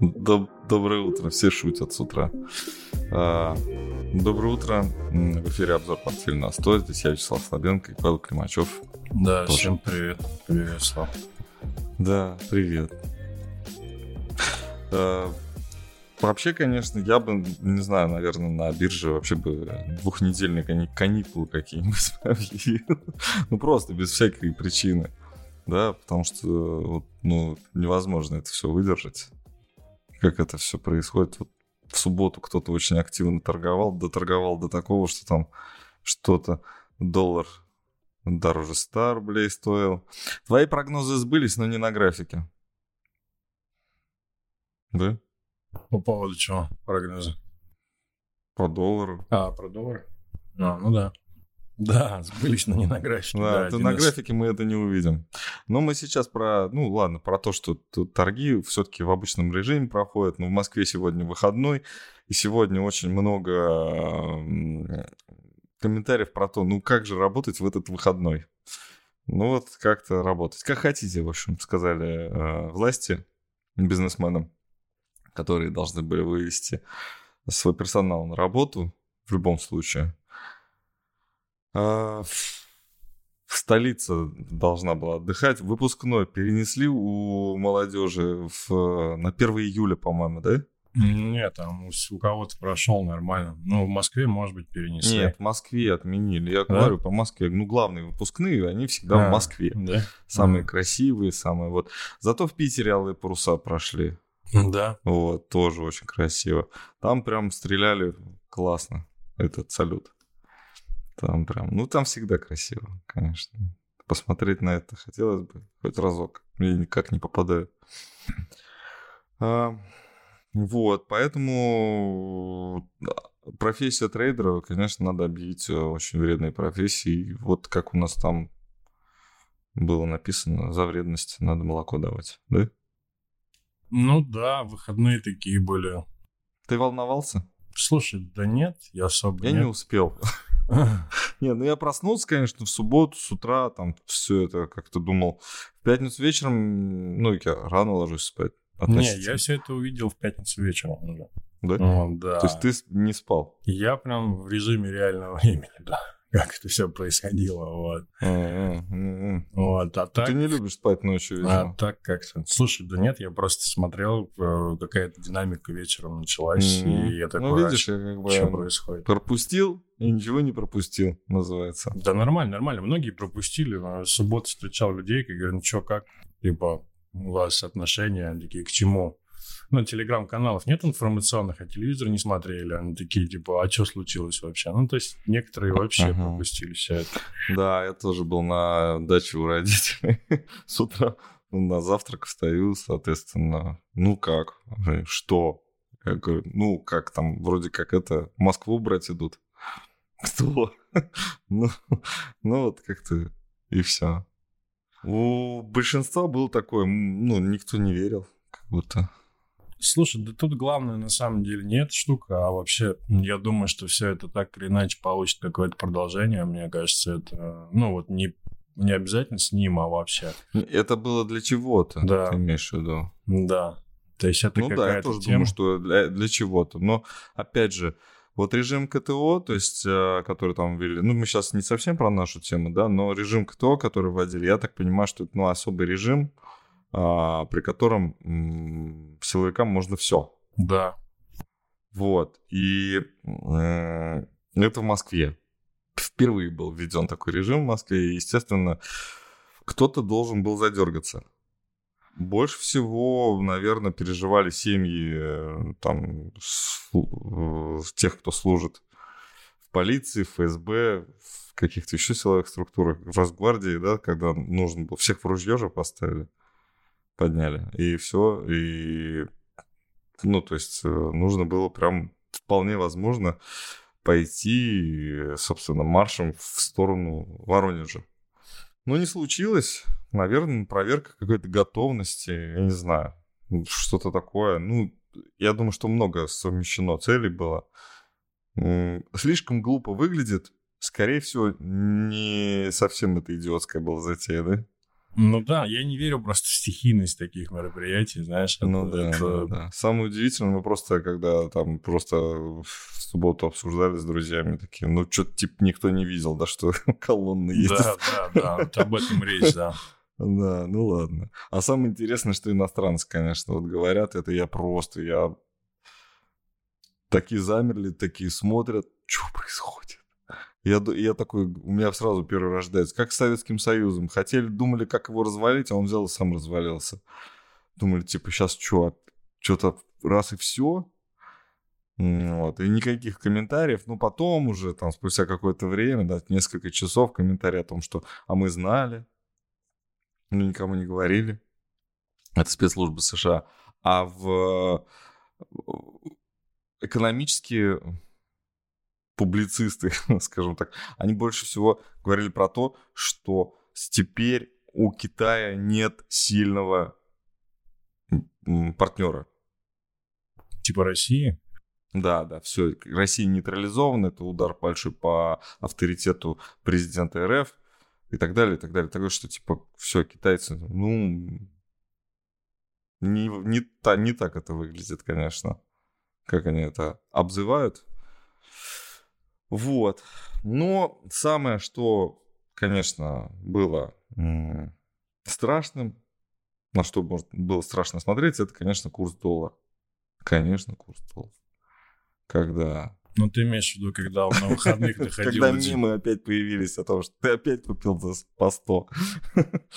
Доб- Доброе утро, все шутят с утра. А, Доброе утро, в эфире обзор портфеля на 100. Здесь я, Вячеслав Слабенко и Павел Климачев. Да, Тоже. всем привет. Привет, Слав. Да, привет. А, Вообще, конечно, я бы, не знаю, наверное, на бирже вообще бы двухнедельные кани- каникулы какие-нибудь объявил. Ну, просто без всякой причины. Да, потому что ну, невозможно это все выдержать. Как это все происходит. Вот в субботу кто-то очень активно торговал, доторговал до такого, что там что-то доллар дороже 100 рублей стоил. Твои прогнозы сбылись, но не на графике. Да? По поводу чего прогнозы? По доллару. А, про доллар? А, ну да. Да, сбылись, но не на графике. Да, один на графике мы это не увидим. Но мы сейчас про, ну ладно, про то, что торги все-таки в обычном режиме проходят. Но в Москве сегодня выходной, и сегодня очень много комментариев про то, ну как же работать в этот выходной. Ну вот как-то работать. Как хотите, в общем, сказали э, власти бизнесменам, которые должны были вывести свой персонал на работу в любом случае. А, Столица должна была отдыхать. Выпускной перенесли у молодежи в, на 1 июля, по-моему, да? Нет, там у, кого-то прошел нормально. Ну, в Москве, может быть, перенесли. Нет, в Москве отменили. Я Да? говорю по Москве. Ну, главные выпускные, они всегда А, в Москве. Да? Самые Ага. красивые, самые вот. Зато в Питере алые паруса прошли. Да. Вот, тоже очень красиво. Там прям стреляли классно, этот салют. Там прям, ну там всегда красиво, конечно. Посмотреть на это хотелось бы хоть разок. Я никак не попадаю. А, вот, поэтому да, профессия трейдера, конечно, надо объявить э, очень вредной профессией. Вот как у нас там было написано, за вредность надо молоко давать, да? Ну да, выходные такие были. Ты волновался? Слушай, да нет, я особо Я не нет. успел. Не, ну я проснулся, конечно, в субботу с утра, там все это как-то думал. В пятницу вечером, ну, я рано ложусь спать. Не, я все это увидел в пятницу вечером уже. Да? Вот, да. То есть ты не спал? Я прям в режиме реального времени, да. Как это все происходило, вот. М. Вот, а так... Ты не любишь спать ночью А вечером? так как-то. Слушай, да нет, я просто смотрел, э, какая-то динамика вечером началась, и я такой, Ну, видишь, я как что бы происходит? пропустил и ничего не пропустил, называется. Да нормально, нормально. Многие пропустили. В субботу встречал людей, и говорю, ну что, как? Типа, у вас отношения? Такие, к чему? Ну, телеграм-каналов нет информационных, а телевизор не смотрели. Они такие, типа, а что случилось вообще? Ну, то есть, некоторые вообще Ага. пропустили все это. Да, я тоже был на даче у родителей. С утра на завтрак встаю, соответственно. Ну как? Что? Я говорю, ну как там, вроде как это, Москву брать идут. Кто? Ну, ну вот как-то и все. У большинства был такой, м, ну, никто не верил, как будто. Слушай, да тут главное на самом деле не эта штука, а вообще я думаю, что все это так или иначе получит какое-то продолжение. Мне кажется, это, ну вот не, не обязательно с ним, а вообще. Это было для чего-то, Да. ты имеешь в виду? Да. То есть это ну да, я тоже тема. думаю, что для, для чего-то. Но опять же, вот режим КТО, то есть, э, который там ввели, ну, мы сейчас не совсем про нашу тему, да, но режим КТО, который вводили, я так понимаю, что это, ну, особый режим, при котором силовикам можно все. Да. Вот. И э, это в Москве. Впервые был введен такой режим в Москве, и, естественно, кто-то должен был задергаться. Больше всего, наверное, переживали семьи э, там, слу- э, тех, кто служит в полиции, в ФСБ, в каких-то еще силовых структурах, в Росгвардии, да, когда нужно было, всех в ружье же поставили, подняли, и все, и, ну, то есть, э, нужно было прям вполне возможно пойти, собственно, маршем в сторону Воронежа. Но не случилось. Наверное, проверка какой-то готовности, я не знаю, что-то такое. Ну, я думаю, что много совмещено целей было. Слишком глупо выглядит. Скорее всего, не совсем это идиотская была затея, да? Ну да, я не верю просто в стихийность таких мероприятий, знаешь. Ну да, это... да, да. Самое удивительное, мы просто, когда там просто в субботу обсуждали с друзьями, такие, ну что-то типа никто не видел, да, что колонны есть. Да, да, да, вот об этом речь, да. Да, ну ладно. А самое интересное, что иностранцы, конечно, вот говорят, это я просто, я... Такие замерли, такие смотрят, что происходит. Я, я такой, у меня сразу первый рождается. Как с Советским Союзом. Хотели, думали, как его развалить, а он взял и сам развалился. Думали, типа, сейчас что, что-то раз и все? Вот, и никаких комментариев. Ну, потом уже, там, спустя какое-то время, да, несколько часов комментарии о том, что «а мы знали», ну, никому не говорили. Это спецслужбы США. А в экономические публицисты, скажем так, они больше всего говорили про то, что теперь у Китая нет сильного партнера. Типа России? Да, да, все. Россия нейтрализована, это удар большой по авторитету президента РФ и так далее, и так далее. Такое, что типа все, китайцы, ну, не, не, та, не так это выглядит, конечно, как они это обзывают. Вот. Но самое, что, конечно, было страшным, на что может, было страшно смотреть, это, конечно, курс доллара. Конечно, курс доллара. Когда... Ну, ты имеешь в виду, когда на выходных ты ходил... Когда мимы опять появились о том, что ты опять купил по 100.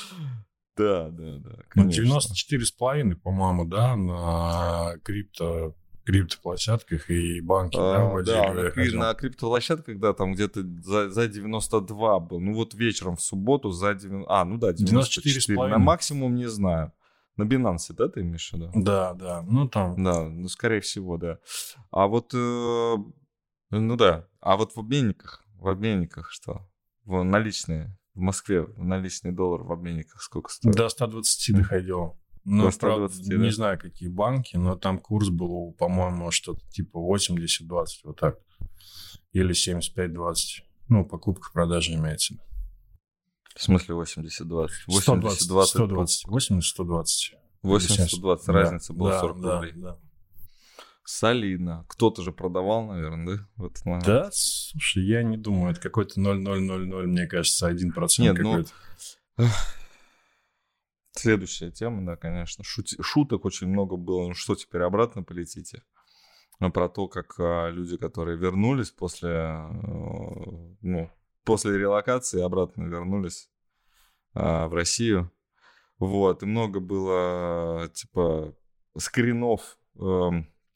Да, да, да. Ну, 94,5, по-моему, да, на крипто криптоплощадках и банки, а, да, вводили. Да, и на криптоплощадках, да, там где-то за, за 92 был. Ну вот вечером в субботу за 90... А, ну да, 94. 94 на максимум не знаю. На Binance, да, ты имеешь в виду? Да, да, ну там. Да, ну скорее всего, да. А вот, э, ну да, а вот в обменниках, в обменниках что? В наличные, в Москве наличный доллар в обменниках сколько стоит? До 120 доходил. Ну, правда, да? не знаю, какие банки, но там курс был, по-моему, что-то типа 80-20, вот так. Или 75-20. Ну, покупка-продажа имеется. В смысле 80-20? 80 20 120. 80-120. 80-120, разница да, была да, 40 да, рублей. Да. Солидно. Кто-то же продавал, наверное, да? В этот момент? Да, слушай, я не думаю. Это какой-то 0,000, мне кажется, 1% Нет, ну, Следующая тема, да, конечно. Шут... Шуток очень много было. Ну что, теперь обратно полетите? А про то, как а, люди, которые вернулись после, а, ну, после релокации, обратно вернулись а, в Россию. Вот, и много было, типа, скринов э,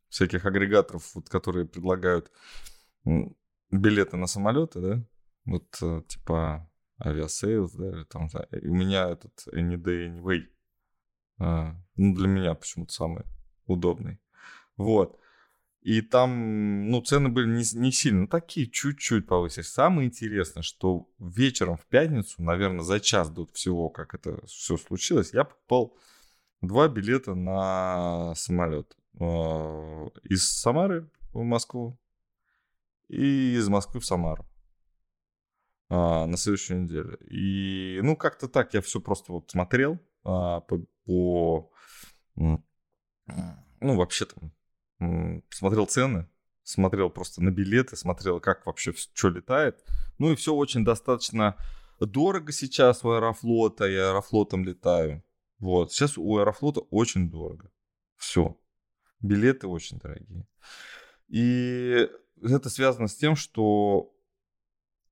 всяких агрегаторов, вот, которые предлагают билеты на самолеты, да? Вот, э, типа, Aviasales, да, там, да, у меня этот Any Day Anyway, а, ну, для меня почему-то самый удобный. Вот. И там, ну, цены были не, не сильно, такие чуть-чуть повысились. Самое интересное, что вечером в пятницу, наверное, за час до всего, как это все случилось, я покупал два билета на самолет. А, из Самары в Москву и из Москвы в Самару а, на следующую неделю. И, ну, как-то так я все просто вот смотрел а, по, по, ну, вообще там, смотрел цены, смотрел просто на билеты, смотрел, как вообще что летает. Ну, и все очень достаточно дорого сейчас у Аэрофлота, я Аэрофлотом летаю. Вот, сейчас у Аэрофлота очень дорого. Все. Билеты очень дорогие. И это связано с тем, что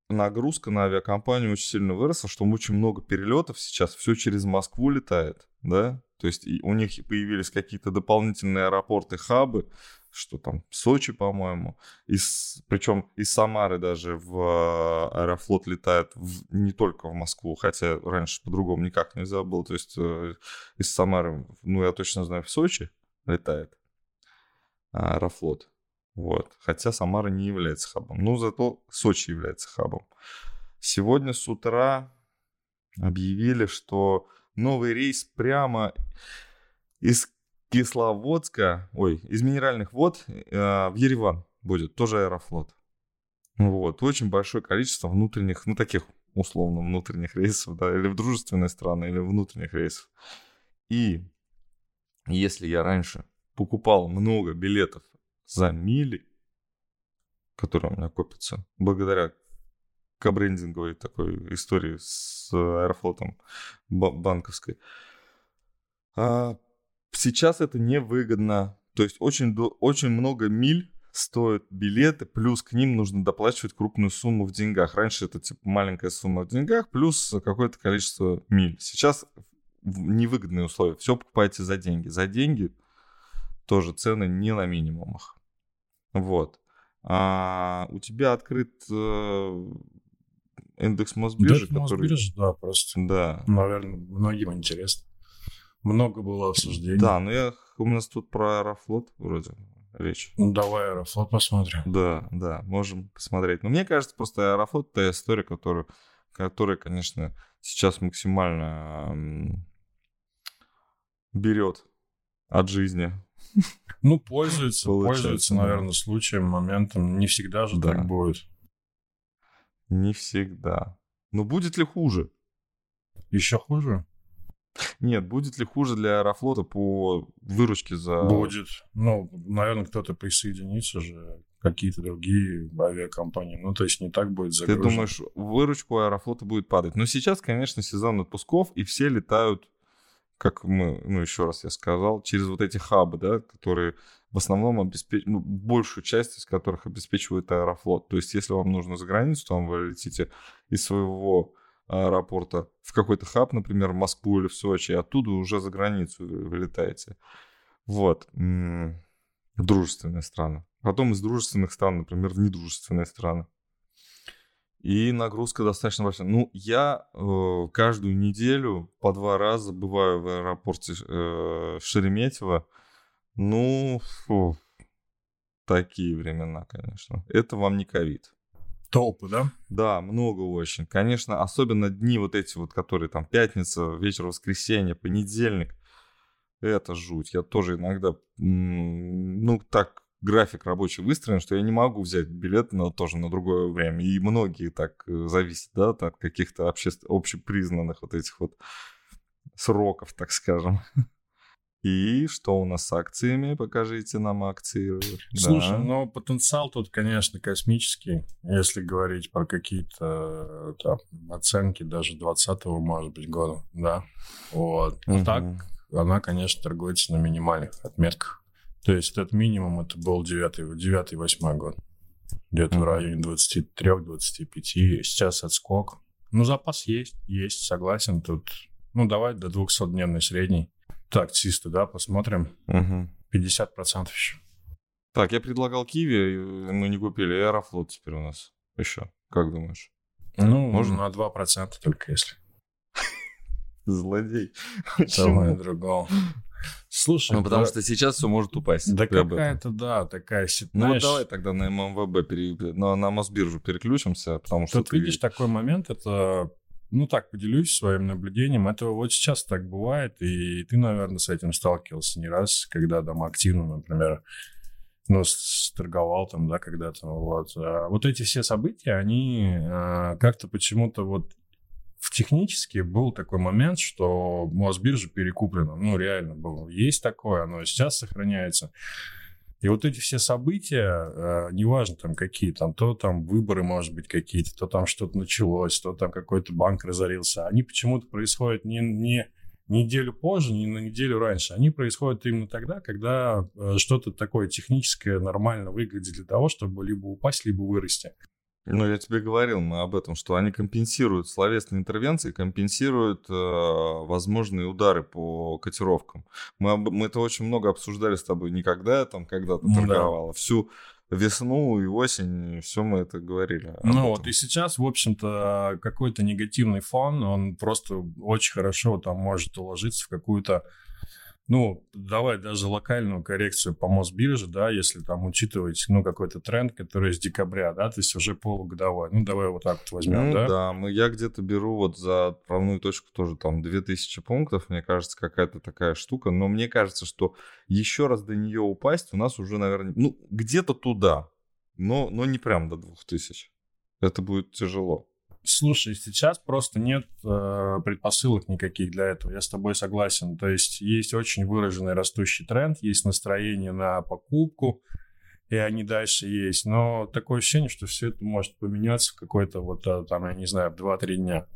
нагрузка на авиакомпанию очень сильно выросла, что очень много перелетов сейчас, все через Москву летает, да, то есть у них появились какие-то дополнительные аэропорты, хабы, что там Сочи, по-моему, из, причем из Самары даже в э, Аэрофлот летает в, не только в Москву, хотя раньше по-другому никак нельзя было, то есть э, из Самары, ну я точно знаю, в Сочи летает Аэрофлот. Вот. Хотя Самара не является хабом. Но зато Сочи является хабом. Сегодня с утра объявили, что новый рейс прямо из Кисловодска, ой, из Минеральных вод э, в Ереван будет, тоже Аэрофлот. Вот, очень большое количество внутренних, ну, таких условно внутренних рейсов, да, или в дружественные страны, или внутренних рейсов. И если я раньше покупал много билетов за мили, которые у меня копятся, благодаря кабрендинговой такой истории с Аэрофлотом банковской, а сейчас это невыгодно. То есть очень, очень много миль стоят билеты, плюс к ним нужно доплачивать крупную сумму в деньгах. Раньше это типа маленькая сумма в деньгах, плюс какое-то количество миль. Сейчас невыгодные условия. Все покупаете за деньги. За деньги тоже цены не на минимумах. Вот. А у тебя открыт э, индекс Мосбиржи, да, который... Мосбиржи, да, просто. Да. Наверное, многим интересно. Много было обсуждений. Да, но я, у нас тут про Аэрофлот вроде речь. Ну, давай Аэрофлот посмотрим. Да, да, можем посмотреть. Но мне кажется, просто Аэрофлот — это история, которую, которая, конечно, сейчас максимально берет от жизни. Ну, пользуется, пользуется, наверное, случаем, моментом. Не всегда же да. так будет. Не всегда. Но будет ли хуже? Еще хуже? Нет, будет ли хуже для Аэрофлота по выручке за... Будет. Ну, наверное, кто-то присоединится же, какие-то другие авиакомпании. Ну, то есть не так будет загружен. Ты думаешь, выручку Аэрофлота будет падать? Но сейчас, конечно, сезон отпусков, и все летают, как мы, ну, еще раз я сказал, через вот эти хабы, да, которые в основном обеспечивают, ну, большую часть из которых обеспечивает Аэрофлот. То есть, если вам нужно за границу, там вы летите из своего аэропорта в какой-то хаб, например, в Москву или в Сочи, и оттуда уже за границу вылетаете. Вот. В дружественные страны. Потом из дружественных стран, например, в недружественные страны. И нагрузка достаточно большая. Ну, я э, каждую неделю по два раза бываю в аэропорте э, Шереметьево. Ну, фу, такие времена, конечно. Это вам не ковид. Толпы, да? Да, много очень. Конечно, особенно дни вот эти вот, которые там пятница, вечер воскресенье, понедельник. Это жуть. Я тоже иногда, ну, так график рабочий выстроен, что я не могу взять билет на, тоже на другое время. И многие так э, зависят, да, от каких-то обще... общепризнанных вот этих вот сроков, так скажем. И что у нас с акциями? Покажите нам акции. Слушай, да. ну потенциал тут, конечно, космический. Если говорить про какие-то там, оценки даже 20-го, может быть, года, да. Вот. А угу. так она, конечно, торгуется на минимальных отметках. То есть этот минимум это был 9-8 год. Где-то угу. в районе 23-25. Сейчас отскок. Ну, запас есть, есть, согласен. Тут, ну, давай до 200-дневной средней так, чисто, да, посмотрим. Угу. 50% еще. Так, я предлагал Киви, мы не купили. Аэрофлот теперь у нас еще. Как думаешь? Ну, можно на 2% только если. Злодей. Самое другое. Слушай, ну, потому да, что сейчас все может упасть. Да какая-то, да, такая ситуация. Ну, вот давай тогда на ММВБ, пере... на, на Мосбиржу переключимся, потому что... Тут ты... видишь такой момент, это ну так, поделюсь своим наблюдением. Это вот сейчас так бывает, и ты, наверное, с этим сталкивался не раз, когда там активно, например, ну, торговал там, да, когда-то, вот. А вот эти все события, они а, как-то почему-то вот в технически был такой момент, что Мосбиржа перекуплена. Ну, реально было. Есть такое, оно сейчас сохраняется. И вот эти все события, э, неважно там какие, там то там выборы, может быть, какие-то, то там что-то началось, то там какой-то банк разорился, они почему-то происходят не, не неделю позже, не на неделю раньше. Они происходят именно тогда, когда э, что-то такое техническое нормально выглядит для того, чтобы либо упасть, либо вырасти. Ну, я тебе говорил мы об этом, что они компенсируют словесные интервенции, компенсируют э, возможные удары по котировкам. Мы, об, мы это очень много обсуждали с тобой никогда, там, когда ты ну, торговала. Да. Всю весну и осень, все мы это говорили. Ну этом. вот, и сейчас, в общем-то, какой-то негативный фон, он просто очень хорошо там может уложиться в какую-то ну, давай даже локальную коррекцию по Мосбирже, да, если там учитывать, ну, какой-то тренд, который с декабря, да, то есть уже полугодовой. Ну, давай вот так вот возьмем, ну, да? да, мы, я где-то беру вот за отправную точку тоже там 2000 пунктов, мне кажется, какая-то такая штука, но мне кажется, что еще раз до нее упасть у нас уже, наверное, ну, где-то туда, но, но не прям до 2000. Это будет тяжело. Слушай, сейчас просто нет э, предпосылок никаких для этого. Я с тобой согласен. То есть есть очень выраженный растущий тренд, есть настроение на покупку, и они дальше есть. Но такое ощущение, что все это может поменяться в какой-то вот а, там, я не знаю, в 2-3 дня.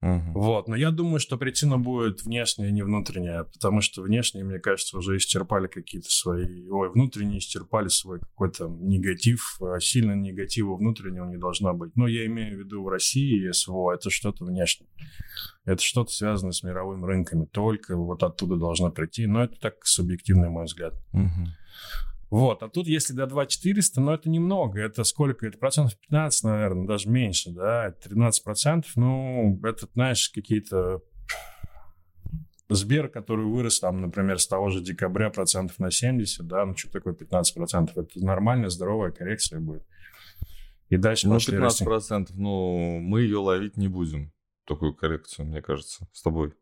Мгм. Вот, но я думаю, что причина будет внешняя, не внутренняя, потому что внешние, мне кажется, уже исчерпали какие-то свои... Ой, внутренние исчерпали свой какой-то негатив, а сильно негатива внутреннего не должно быть. Но я имею в виду в России СВО, это что-то внешнее. Это что-то связанное с мировыми рынками, только вот оттуда должно прийти, но это так субъективный мой взгляд. Мгм. Вот, а тут если до 2400, ну, это немного. Это сколько? Это процентов 15, наверное, даже меньше, да? Это 13 процентов, ну, это, знаешь, какие-то... Сбер, который вырос там, например, с того же декабря процентов на 70, да, ну, что такое 15 процентов? Это нормальная, здоровая коррекция будет. И дальше Ну, пошли 15 расти. процентов, ну, мы ее ловить не будем. Такую коррекцию, мне кажется, с тобой.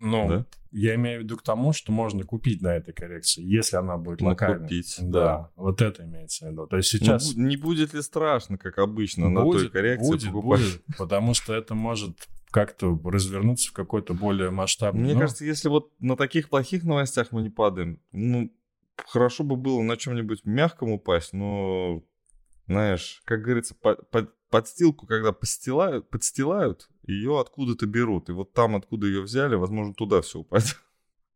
Ну, Да? я имею в виду к тому, что можно купить на этой коррекции, если она будет Ну, локальной. купить, да. да. Вот это имеется в виду. То есть Ну, сейчас... бу- не будет ли страшно, как обычно, на той коррекции будет, покупать? будет, потому что это может как-то развернуться в какой-то более масштабный. Мне ну, кажется, если вот на таких плохих новостях мы не падаем, ну, хорошо бы было на чем-нибудь мягком упасть, но, знаешь, как говорится, по- по- подстилку, когда постилают, подстилают, ее откуда-то берут. И вот там, откуда ее взяли, возможно, туда все упадет.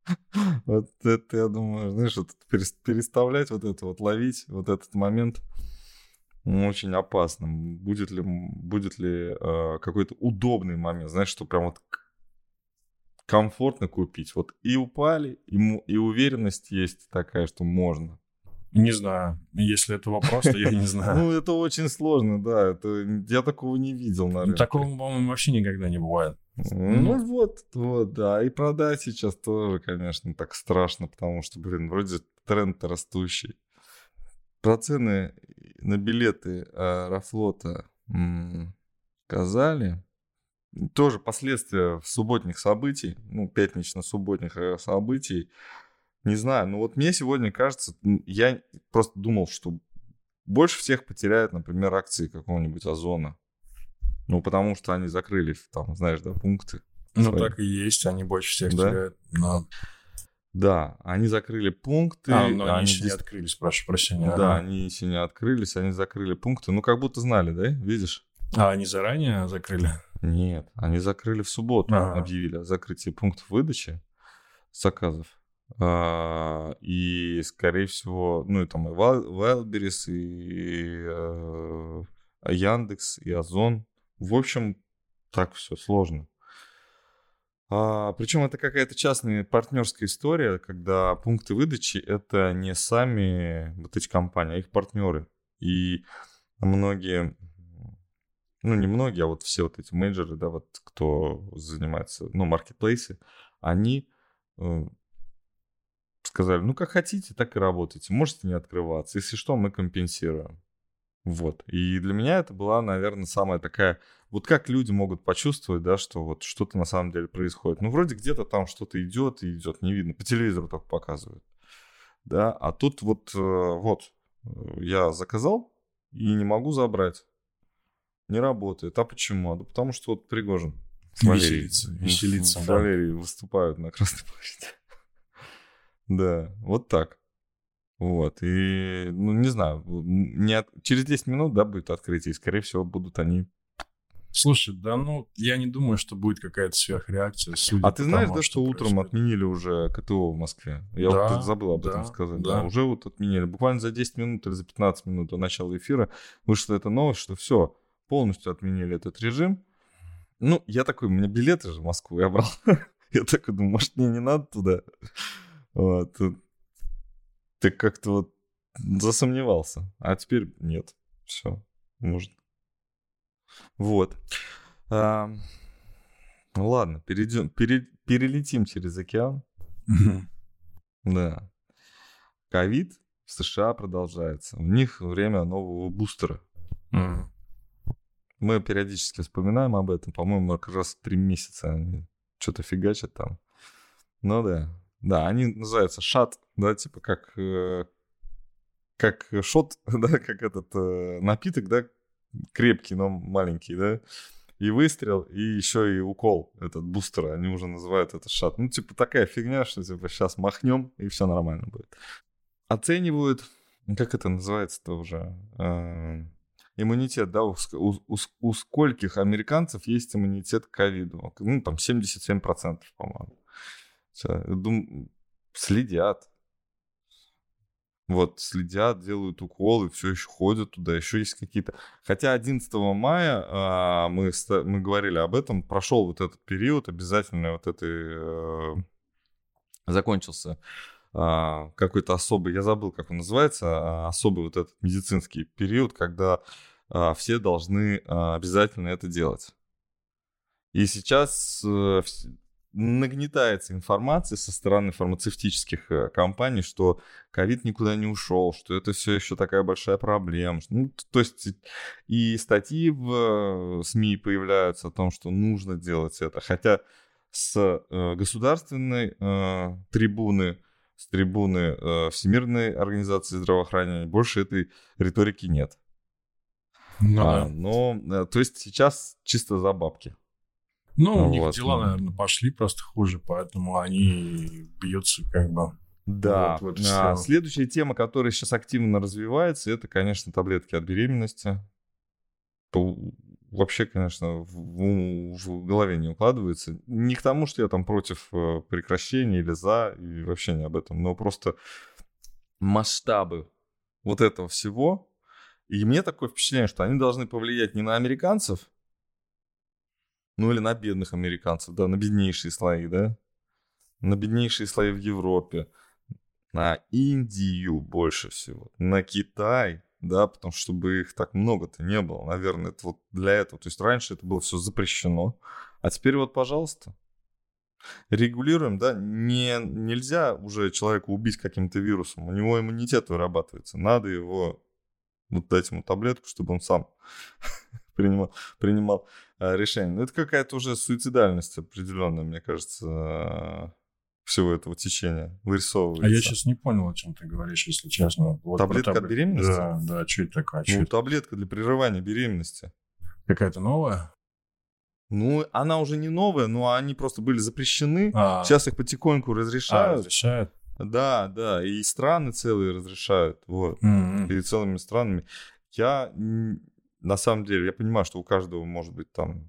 Вот это, я думаю, знаешь, вот перес- переставлять вот это вот, ловить вот этот момент ну, очень опасно. Будет ли, будет ли э, какой-то удобный момент, знаешь, что прям вот комфортно купить. Вот и упали, и, и уверенность есть такая, что можно. Не знаю. Если это вопрос, то я не знаю. Ну, это очень сложно, да. Это, я такого не видел, Ну, наверное. Такого, по-моему, вообще никогда не бывает. Ну вот, вот, да. И продать сейчас тоже, конечно, так страшно, потому что, блин, вроде тренд растущий. Про цены на билеты Аэрофлота м, сказали. Тоже последствия субботних событий, ну, пятнично-субботних э, событий. Не знаю, ну вот мне сегодня кажется, я просто думал, что больше всех потеряют, например, акции какого-нибудь Озона. Ну, потому что они закрыли, там, знаешь, да, пункты. Ну, свои. так и есть. Они больше всех Да? теряют. Но... Да, они закрыли пункты. А, но они еще не открылись, прошу прощения. Да, Ага. они еще не открылись, они закрыли пункты. Ну, как будто знали, да, видишь? А, они заранее закрыли? Нет, они закрыли в субботу, Ага. объявили о закрытии пунктов выдачи заказов. А, и, скорее всего, ну, и там и Wildberries, и э, Яндекс, и Озон. В общем, так все сложно. А, причем это какая-то частная партнерская история, когда пункты выдачи это не сами вот эти компании, а их партнеры. И многие, ну не многие, а вот все вот эти менеджеры, да, вот кто занимается, ну, маркетплейсы, они э, сказали, ну как хотите, так и работайте. Можете не открываться. Если что, мы компенсируем. Вот. И для меня это была, наверное, самая такая... Вот как люди могут почувствовать, да, что вот что-то на самом деле происходит. Ну, вроде где-то там что-то идет и идет, не видно. По телевизору только показывают. Да, а тут вот, э, вот, э, я заказал и не могу забрать. Не работает. А почему? А потому что вот Пригожин с Валерией- Веселится, веселится, с да. Выступают на Красной площади. Да, вот так. Вот, и, ну, не знаю, не от- через 10 минут, да, будет открытие, и, скорее всего, будут они... Слушай, да ну, я не думаю, что будет какая-то сверхреакция. судя А ты знаешь, тому, да, что утром происходит. отменили уже КТО в Москве? Я Да, вот забыл об этом да, сказать. да. Да. уже вот отменили. Буквально за 10 минут или за 15 минут до начала эфира вышла эта новость, что все, полностью отменили этот режим. Ну, я такой, у меня билеты же в Москву я брал. Я такой думаю, может, мне не надо туда? Вот. Ты как-то вот засомневался. А теперь нет. Все, можно. Вот. А, ну ладно, перейдем, пере- перелетим через океан. Да. Ковид в США продолжается. У них время нового бустера. Мы периодически вспоминаем об этом. По-моему, как раз три месяца они что-то фигачат там. Ну да. Да, они называются шат, да, типа как, э, как шот, да, как этот э, напиток, да, крепкий, но маленький, да, и выстрел, и еще и укол, этот бустер, они уже называют это шат. Ну, типа такая фигня, что типа сейчас махнем, и все нормально будет. Оценивают, как это называется-то уже, э, иммунитет, да, у, у, у скольких американцев есть иммунитет к ковиду? Ну, там 77%, по-моему. Дум... Следят, вот, следят, делают уколы, все еще ходят туда, еще есть какие-то... Хотя 11 мая а, мы, мы говорили об этом, прошел вот этот период, обязательно вот этой... А, закончился а, какой-то особый, я забыл, как он называется, а, особый вот этот медицинский период, когда а, все должны а, обязательно это делать. И сейчас а, нагнетается информация со стороны фармацевтических э, компаний, что ковид никуда не ушел, что это все еще такая большая проблема. Ну, то есть и статьи в э, СМИ появляются о том, что нужно делать это. Хотя с э, государственной э, трибуны, с трибуны э, Всемирной организации здравоохранения больше этой риторики нет. Ну, а, да. Но, то есть сейчас чисто за бабки. Ну, у них вот. дела, наверное, пошли просто хуже, поэтому они бьются как бы... Да. Вот, вот а, следующая тема, которая сейчас активно развивается, это, конечно, таблетки от беременности. Вообще, конечно, в, в голове не укладывается. Не к тому, что я там против э, прекращения или за, и вообще не об этом, но просто масштабы вот этого всего. И мне такое впечатление, что они должны повлиять не на американцев, ну или на бедных американцев, да, на беднейшие слои, да, на беднейшие слои в Европе, на Индию больше всего, на Китай, да, потому что чтобы их так много-то не было, наверное, это вот для этого. То есть раньше это было все запрещено, а теперь вот, пожалуйста, регулируем, да, не, нельзя уже человека убить каким-то вирусом, у него иммунитет вырабатывается, надо его вот дать ему таблетку, чтобы он сам принимал, принимал э, решение. Но ну, это какая-то уже суицидальность определенная, мне кажется, всего этого течения вырисовывается. А я сейчас не понял, о чем ты говоришь, если честно. Вот таблетка таб... от беременности? Да, да, что это такое? ну, это? таблетка для прерывания беременности. Какая-то новая? Ну, она уже не новая, но они просто были запрещены. А. Сейчас их потихоньку разрешают. А, разрешают. Да, да, и страны целые разрешают, вот, mm-hmm. и целыми странами. Я на самом деле, я понимаю, что у каждого может быть там,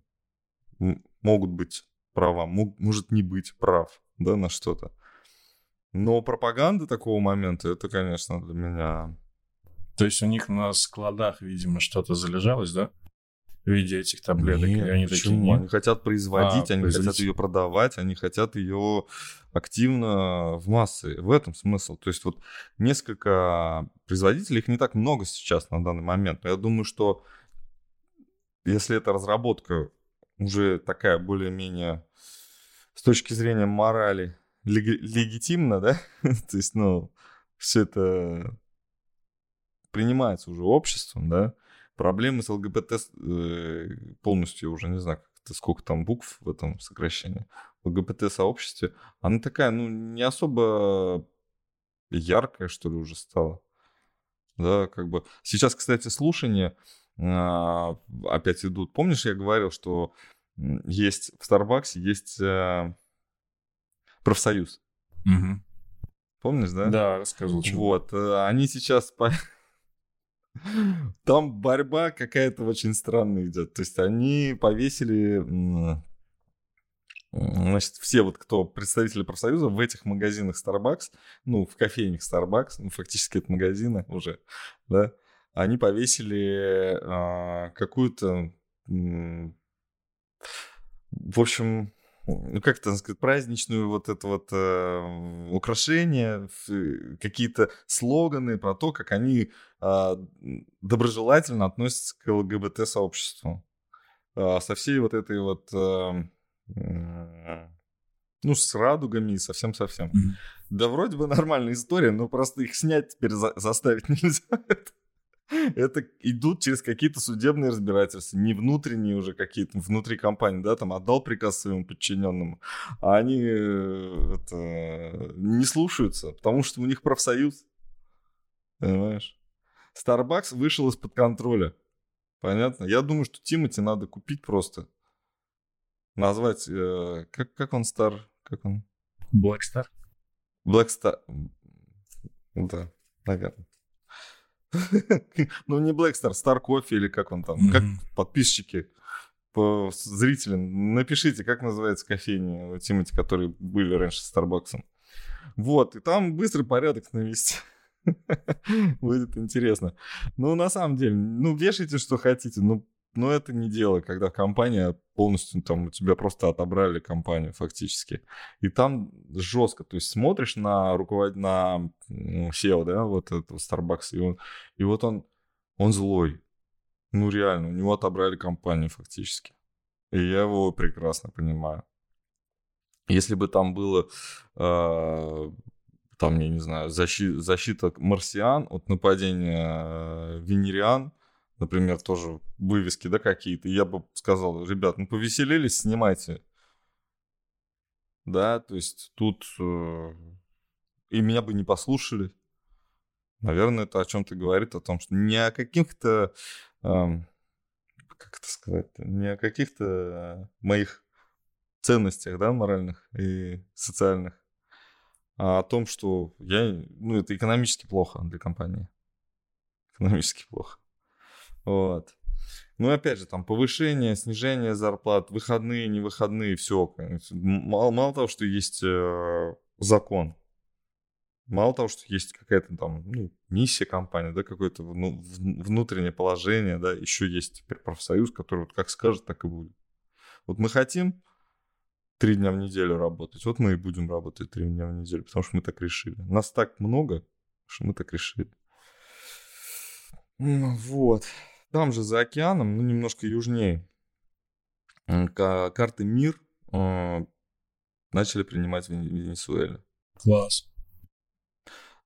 могут быть права, мог, может не быть прав, да, на что-то. Но пропаганда такого момента, это, конечно, для меня... То есть у них на складах, видимо, что-то залежалось, да? в виде этих таблеток? Нет, они почему? Такие, нет? Они хотят производить, а, они хотят ее продавать, они хотят ее активно в массы. В этом смысл. То есть вот несколько производителей, их не так много сейчас на данный момент. Но я думаю, что если эта разработка уже такая более-менее с точки зрения морали лег- легитимна, да, то есть, ну, все это принимается уже обществом, да, проблемы с ЛГБТ э, полностью уже, не знаю, как сколько там букв в этом сокращении, в ЛГБТ-сообществе, она такая, ну, не особо яркая, что ли, уже стала. Да, как бы. Сейчас, кстати, слушание опять идут. Помнишь, я говорил, что есть в Старбаксе есть э, профсоюз. Угу. Помнишь, да? Да, рассказывал. Чего. Вот, э, они сейчас... Там борьба какая-то очень странная идет. То есть они повесили Значит, все вот, кто представители профсоюза в этих магазинах Starbucks, ну, в кофейнях Starbucks, ну, фактически это магазины уже, да, они повесили а, какую-то, в общем, ну как это сказать, праздничную вот это вот э, украшение, какие-то слоганы про то, как они э, доброжелательно относятся к ЛГБТ-сообществу. Э, со всей вот этой вот, э, э, ну, с радугами и совсем-совсем. Mm-hmm. Да вроде бы нормальная история, но просто их снять теперь за- заставить нельзя. это идут через какие-то судебные разбирательства, не внутренние уже какие-то, внутри компании, да, там отдал приказ своему подчиненному, а они э, это, не слушаются, потому что у них профсоюз, понимаешь? Starbucks вышел из-под контроля. Понятно. Я думаю, что Тимати надо купить просто. Назвать, э, как, как он стар, как он? Black Star. Black Star. Да, наверное. ну, не Black Star, Coffee или как он там. Как подписчики, по зрители, напишите, как называется кофейня у Тимати, которые были раньше с Starbucks. Вот, и там быстрый порядок навести. Будет интересно. Ну, на самом деле, ну, вешайте, что хотите. Ну, но это не дело, когда компания полностью там у тебя просто отобрали компанию фактически. И там жестко, то есть смотришь на руковод... на ну, SEO, да, вот этого Starbucks, и, он... и вот он, он злой. Ну реально, у него отобрали компанию фактически. И я его прекрасно понимаю. Если бы там было э, там, я не знаю, защита, защита марсиан от нападения э, венериан, например, тоже вывески, да, какие-то, я бы сказал, ребят, ну, повеселились, снимайте. Да, то есть тут э, и меня бы не послушали. Наверное, это о чем-то говорит, о том, что не о каких-то, как это сказать, не о каких-то моих ценностях, да, моральных и социальных, а о том, что я, ну, это экономически плохо для компании. Экономически плохо. Вот. Ну, опять же, там повышение, снижение зарплат, выходные, не выходные, все. Мало, мало того, что есть э, закон, мало того, что есть какая-то там ну, миссия компании, да, какое-то ну, внутреннее положение, да, еще есть теперь профсоюз, который вот как скажет, так и будет. Вот мы хотим три дня в неделю работать. Вот мы и будем работать три дня в неделю, потому что мы так решили. Нас так много, что мы так решили. Вот. Там же за океаном, ну, немножко южнее, карты МИР э, начали принимать в Венесуэле. Класс.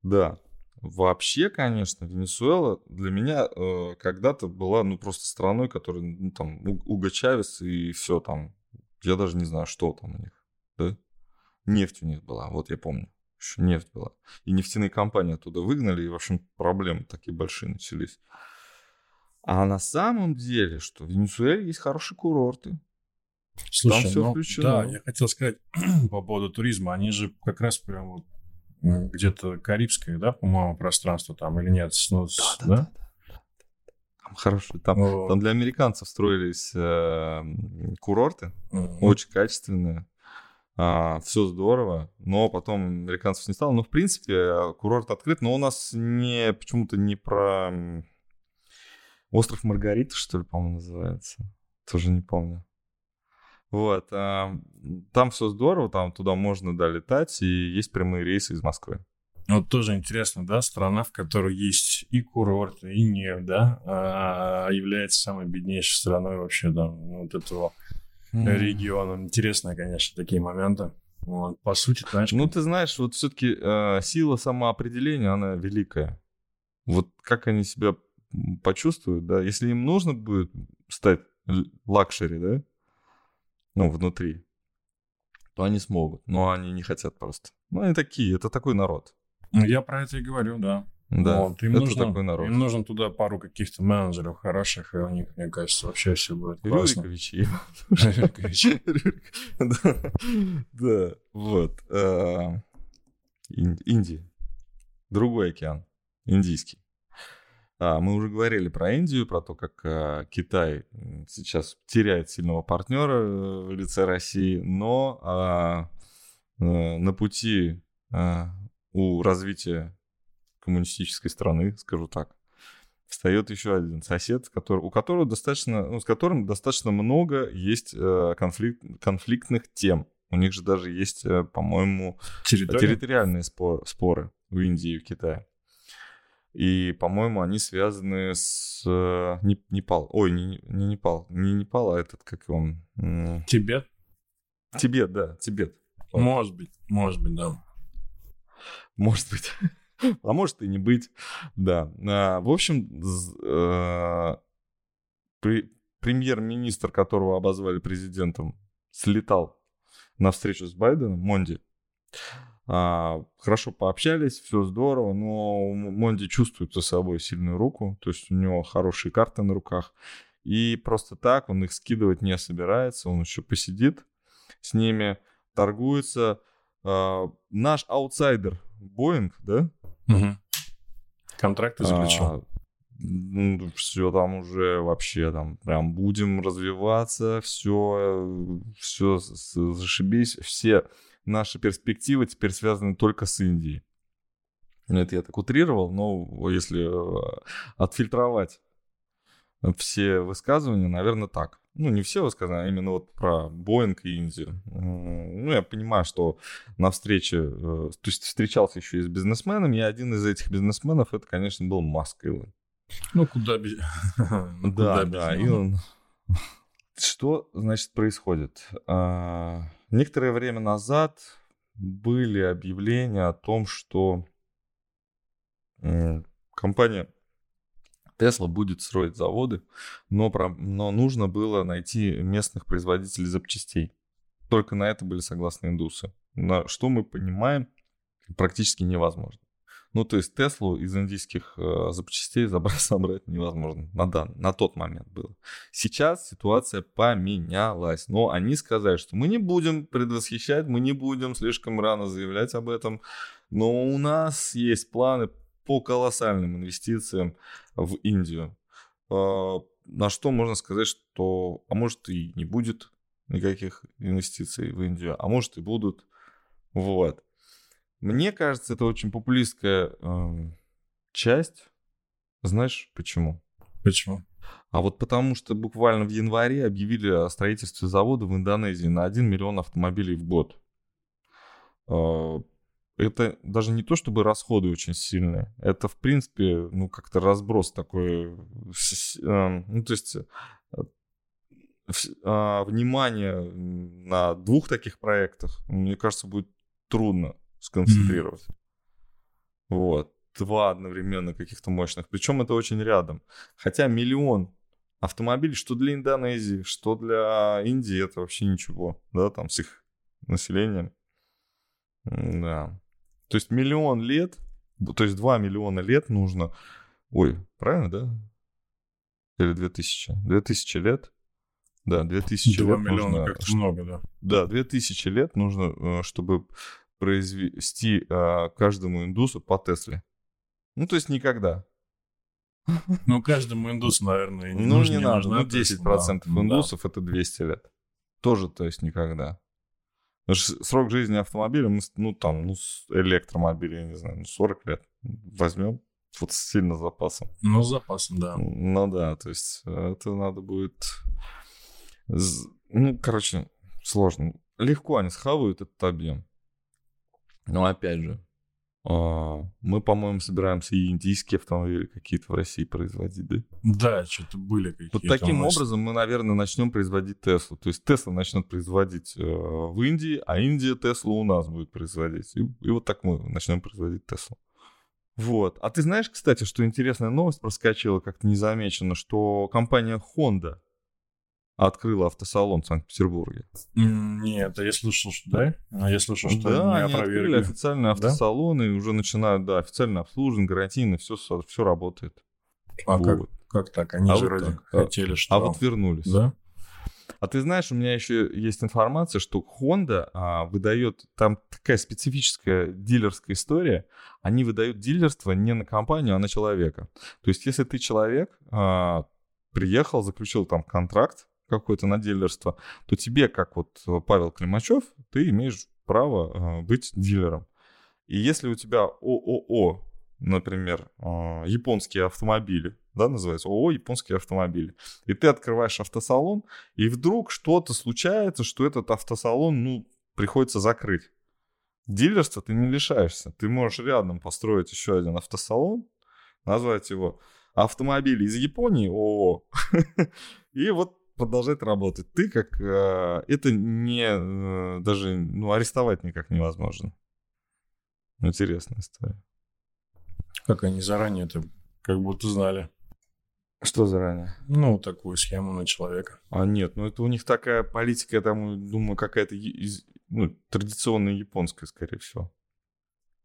Да. Вообще, конечно, Венесуэла для меня э, когда-то была, ну, просто страной, которая, ну, там, Уго Чавес и все там, я даже не знаю, что там у них. Да? Нефть у них была, вот я помню. Еще нефть была. И нефтяные компании оттуда выгнали, и, в общем, проблемы такие большие начались. А на самом деле, что в Венесуэле есть хорошие курорты. Слушай, Там все ну, включено. Да, я хотел сказать по поводу туризма. Они же как раз прям вот где-то карибское, да, по-моему, пространство там или нет? Ну, да, да, да? Там хорошие. Там, там для американцев строились э, курорты, mm-hmm. очень качественные. А, все здорово, но потом американцев не стало. Ну, в принципе, курорт открыт, но у нас не почему-то не про остров Маргарита, что ли, по-моему, называется. Тоже не помню. Вот. А, там все здорово, там туда можно долетать, и есть прямые рейсы из Москвы. Вот тоже интересно, да, страна, в которой есть и курорт, и нефть, да, а является самой беднейшей страной вообще, да, вот этого mm. региона. Интересно, конечно, такие моменты. Вот, по сути, знаешь... Ну, ты знаешь, вот все-таки э, сила самоопределения, она великая. Вот как они себя почувствуют, да, если им нужно будет стать luxury, да, ну, внутри, то они смогут, но они не хотят просто. Ну, они такие, это такой народ. Ну, я про это и говорю, да. Да, вот, им это нужно, такой народ. Им нужно туда пару каких-то менеджеров хороших, и у них, мне кажется, вообще все будет классно. Рюриковичи. Да, вот. А, Индия. Другой океан. Индийский. А, мы уже говорили про Индию, про то, как а, Китай сейчас теряет сильного партнера э, в лице России, но э, на пути у развития коммунистической страны, скажу так, встает еще один сосед, который, у которого достаточно, ну, с которым достаточно много есть э, конфликт, конфликтных тем. У них же даже есть, по-моему, территориальные спор, споры в Индии и в Китае. И, по-моему, они связаны с э, Непал. Ой, не, не Непал. Не Непал, а этот, как он... Тибет? Тибет, да, Тибет. Может быть, может быть, да. Может быть. а может и не быть. Да. А, в общем, э, премьер-министр, которого обозвали президентом, слетал на встречу с Байденом, Монди. А, хорошо пообщались, все здорово, но Монди чувствует за собой сильную руку, то есть у него хорошие карты на руках. И просто так он их скидывать не собирается, он еще посидит с ними, торгуется. А, наш аутсайдер Боинг, да? Угу. Контракты заключил. А, ну, все там уже вообще там прям будем развиваться, все, все зашибись, все наши перспективы теперь связаны только с Индией. Это я так утрировал, но если э, отфильтровать все высказывания, наверное, так. Ну, не все высказывания, а именно вот про Боинг и Индию. Ну, я понимаю, что на встрече, э, то есть встречался еще и с бизнесменами, и один из этих бизнесменов, это, конечно, был Маск Илон. Ну, куда без... ну, да, да, и он... Что, значит, происходит? А, некоторое время назад были объявления о том, что компания Тесла будет строить заводы, но, про, но нужно было найти местных производителей запчастей. Только на это были согласны индусы. На что мы понимаем, практически невозможно. Ну, то есть Теслу из индийских э, запчастей забрать, собрать невозможно. На, дан, на тот момент было. Сейчас ситуация поменялась. Но они сказали, что мы не будем предвосхищать, мы не будем слишком рано заявлять об этом. Но у нас есть планы по колоссальным инвестициям в Индию. Э, на что можно сказать, что, а может и не будет никаких инвестиций в Индию, а может и будут. Вот. Мне кажется, это очень популистская э, часть. Знаешь почему? Почему? А вот потому что буквально в январе объявили о строительстве завода в Индонезии на 1 миллион автомобилей в год. Э, это даже не то, чтобы расходы очень сильные. Это, в принципе, ну, как-то разброс такой. Э, ну, то есть э, а, внимание на двух таких проектах, мне кажется, будет трудно сконцентрировать. Mm-hmm. Вот. Два одновременно каких-то мощных. Причем это очень рядом. Хотя миллион автомобилей, что для Индонезии, что для Индии, это вообще ничего, да, там с их населением. Да. То есть миллион лет, то есть два миллиона лет нужно, ой, правильно, да? Или две тысячи? Две тысячи лет? Да, две тысячи лет миллиона нужно... как много, да. Да, две тысячи лет нужно, э, чтобы произвести а, каждому индусу по Тесле. Ну, то есть никогда. Ну, каждому индусу, наверное, не Ну, нужно, не, не надо. Ну, 10% Tesla, да. индусов да. это 200 лет. Тоже, то есть, никогда. Срок жизни автомобиля, ну, там, ну, электромобиля, я не знаю, ну, 40 лет возьмем. Вот сильно запасом. Ну, с запасом, да. Ну, да, то есть, это надо будет... Ну, короче, сложно. Легко они схавают этот объем. Но опять же, а, мы, по-моему, собираемся и индийские автомобили какие-то в России производить, да? Да, что-то были какие-то. Вот таким образом мы, наверное, начнем производить Теслу. То есть Тесла начнет производить э, в Индии, а Индия Теслу у нас будет производить. И, и вот так мы начнем производить Теслу. Вот. А ты знаешь, кстати, что интересная новость проскочила, как-то незамеченно, что компания Honda открыла автосалон в Санкт-Петербурге. Нет, а я слышал, что да? А я слышал, что да, они открыли официальный автосалон да? и уже начинают, да, официальное обслуживание, гарантийно, все, все работает. А вот. как, как так? Они а же вот так. хотели, что... А вот вернулись. Да? А ты знаешь, у меня еще есть информация, что Honda а, выдает, там такая специфическая дилерская история, они выдают дилерство не на компанию, а на человека. То есть, если ты человек, а, приехал, заключил там контракт, какое-то на дилерство, то тебе, как вот э, Павел Климачев, ты имеешь право э, быть дилером. И если у тебя ООО, например, э, японские автомобили, да, называется ООО японские автомобили, и ты открываешь автосалон, и вдруг что-то случается, что этот автосалон, ну, приходится закрыть. Дилерства ты не лишаешься. Ты можешь рядом построить еще один автосалон, назвать его автомобили из Японии ООО. И вот продолжать работать. Ты как... Э, это не... Э, даже ну, арестовать никак невозможно. Интересная история. Как они заранее это как будто знали. Что заранее? Ну, такую схему на человека. А нет, ну это у них такая политика, я там думаю, какая-то из, ну, традиционная японская, скорее всего.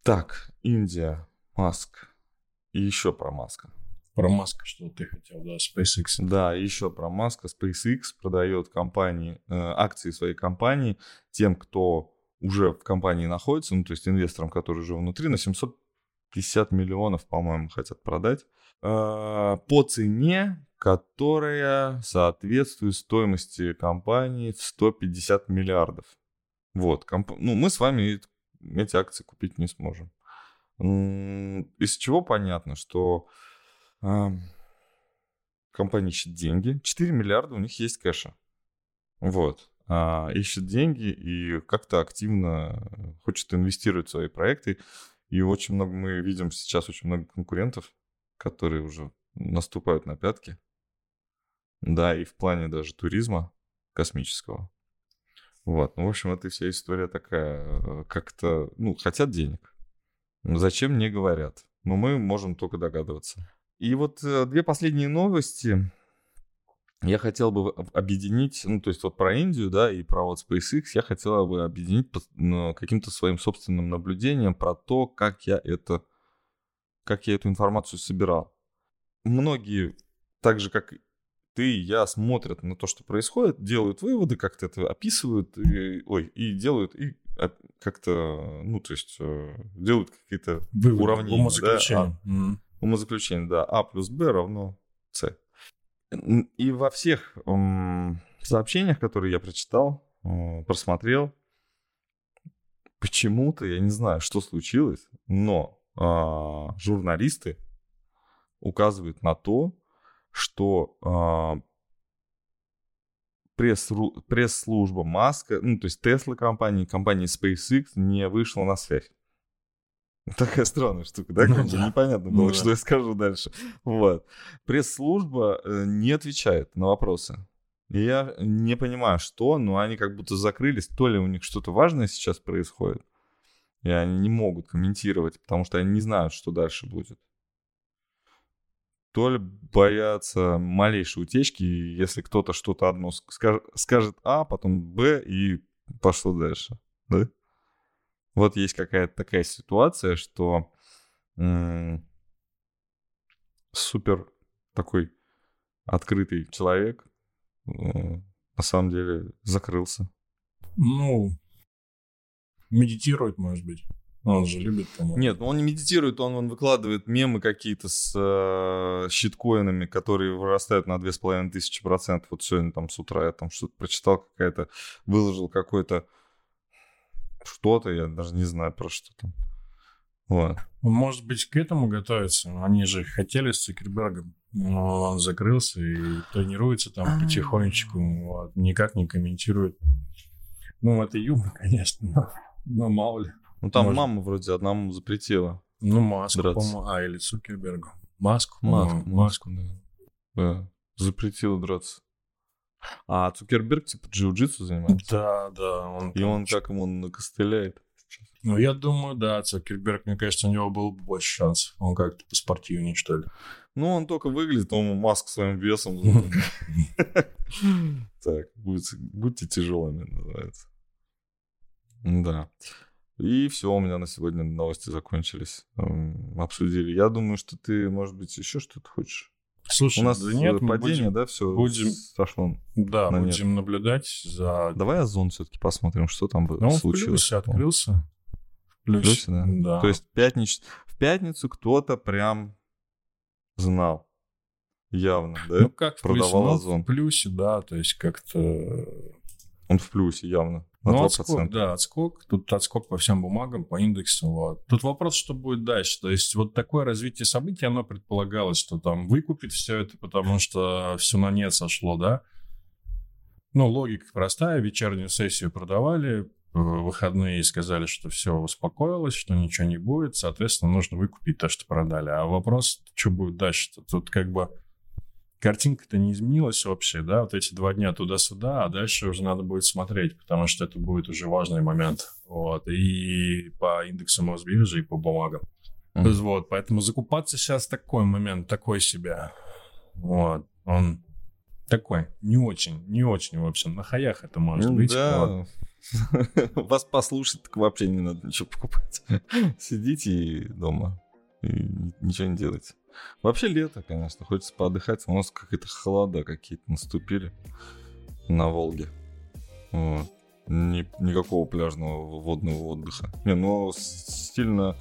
Так, Индия, Маск. И еще про Маска. Про Маска, что ты хотел, да, SpaceX. Да, еще про Маска. SpaceX продает компании, э, акции своей компании тем, кто уже в компании находится, ну, то есть инвесторам, которые уже внутри, на 750 миллионов, по-моему, хотят продать. Э, по цене, которая соответствует стоимости компании в 150 миллиардов. Вот, комп... ну, мы с вами эти акции купить не сможем. Из чего понятно, что компания ищет деньги, 4 миллиарда у них есть кэша. Вот. А, ищет деньги и как-то активно хочет инвестировать в свои проекты. И очень много мы видим сейчас очень много конкурентов, которые уже наступают на пятки. Да, и в плане даже туризма космического. Вот, ну, в общем, эта вся история такая, э, как-то, ну, хотят денег. Зачем, не говорят. Но мы можем только догадываться. И вот э, две последние новости я хотел бы объединить, ну, то есть вот про Индию, да, и про вот SpaceX я хотел бы объединить ну, каким-то своим собственным наблюдением про то, как я это, как я эту информацию собирал. Многие, так же, как ты и я смотрят на то, что происходит, делают выводы, как-то это описывают, и, ой, и делают, и как-то, ну, то есть э, делают какие-то уравнения. Да, а, умозаключение, да. А плюс Б равно С. И во всех сообщениях, которые я прочитал, м, просмотрел, почему-то, я не знаю, что случилось, но а, журналисты указывают на то, что э, пресс, пресс-служба Маска, ну, то есть Tesla компании, компания SpaceX не вышла на связь. Такая странная штука, да? Ну, да. Непонятно было, ну, что да. я скажу дальше. Вот. Пресс-служба э, не отвечает на вопросы. И я не понимаю, что, но они как будто закрылись. То ли у них что-то важное сейчас происходит, и они не могут комментировать, потому что они не знают, что дальше будет то ли боятся малейшей утечки, если кто-то что-то одно скажет, скажет А, потом Б и пошло дальше, да? Вот есть какая-то такая ситуация, что м- супер такой открытый человек э, на самом деле закрылся. Ну, медитирует, может быть. Он же любит, по-моему. Нет, он не медитирует, он, он выкладывает мемы какие-то с э, щиткоинами, которые вырастают на 2500 процентов. Вот сегодня там с утра я там что-то прочитал, какая-то, выложил какой-то что-то, я даже не знаю про что там. Вот. Он, может быть, к этому готовится. Они же хотели с Цукербергом, но он закрылся и тренируется там а. потихонечку, вот, никак не комментирует. Ну, это юмор, конечно, но, но мало ли. Ну там Может. мама вроде одному запретила. Ну, Маску, по-моему. А, или Цукербергу. Маску, Маску, Маску, да. да. Запретила драться. А Цукерберг типа джиу-джитсу занимается? Да, да. Он, И он как ему накостыляет? Ну, я думаю, да, Цукерберг, мне кажется, у него был больше шанс. Он как-то поспортивнее, что ли. Ну, он только выглядит, он маску своим весом. Так, будьте тяжелыми, называется. Да. И все, у меня на сегодня новости закончились. Обсудили. Я думаю, что ты, может быть, еще что-то хочешь. Слушай, у нас да нет, падение, будем, да, все будем, сошло. Да, на будем нет. наблюдать за. Давай Озон все-таки посмотрим, что там ну, случилось. В открылся. В. В плюсе да. да. То есть пятнич... в пятницу кто-то прям знал. Явно, да? Ну, как в Продавал плюсе, Озон. в плюсе, да, то есть как-то... Он в плюсе, явно. Ну, отскок, да, отскок. Тут отскок по всем бумагам, по индексу. Вот. Тут вопрос, что будет дальше. То есть вот такое развитие событий, оно предполагалось, что там выкупит все это, потому что все на нет сошло, да? Ну, логика простая. Вечернюю сессию продавали, выходные сказали, что все успокоилось, что ничего не будет. Соответственно, нужно выкупить то, что продали. А вопрос, что будет дальше-то? Тут как бы картинка-то не изменилась общая, да, вот эти два дня туда-сюда, а дальше уже надо будет смотреть, потому что это будет уже важный момент, вот, и по индексу Мосбиржи, и по бумагам. Mm-hmm. Вот, поэтому закупаться сейчас такой момент, такой себе, вот, он такой, не очень, не очень, в общем, на хаях это может быть. Да. Вас послушать, так вообще не надо ничего покупать. Сидите дома и ничего не делайте. Вообще лето, конечно, хочется поотдыхать. У нас какие-то холода какие-то наступили на Волге. Вот. Ни, никакого пляжного водного отдыха. Не, но сильно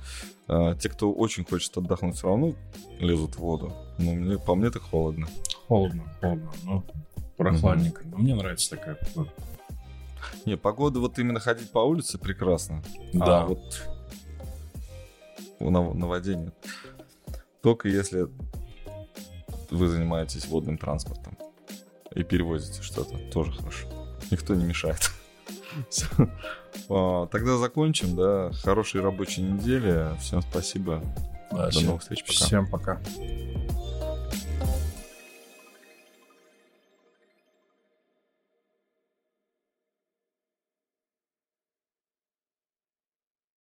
а, те, кто очень хочет отдохнуть, все равно лезут в воду. Но мне, по мне так холодно. Холодно, холодно, но прохладненько. Mm-hmm. Но мне нравится такая погода. Не, погода вот именно ходить по улице прекрасно. Да. А вот на, воде нет. Только если вы занимаетесь водным транспортом и перевозите что-то, тоже хорошо. Никто не мешает. А, тогда закончим, да. Хорошей рабочей недели. Всем спасибо. До новых встреч. Пока. Всем пока.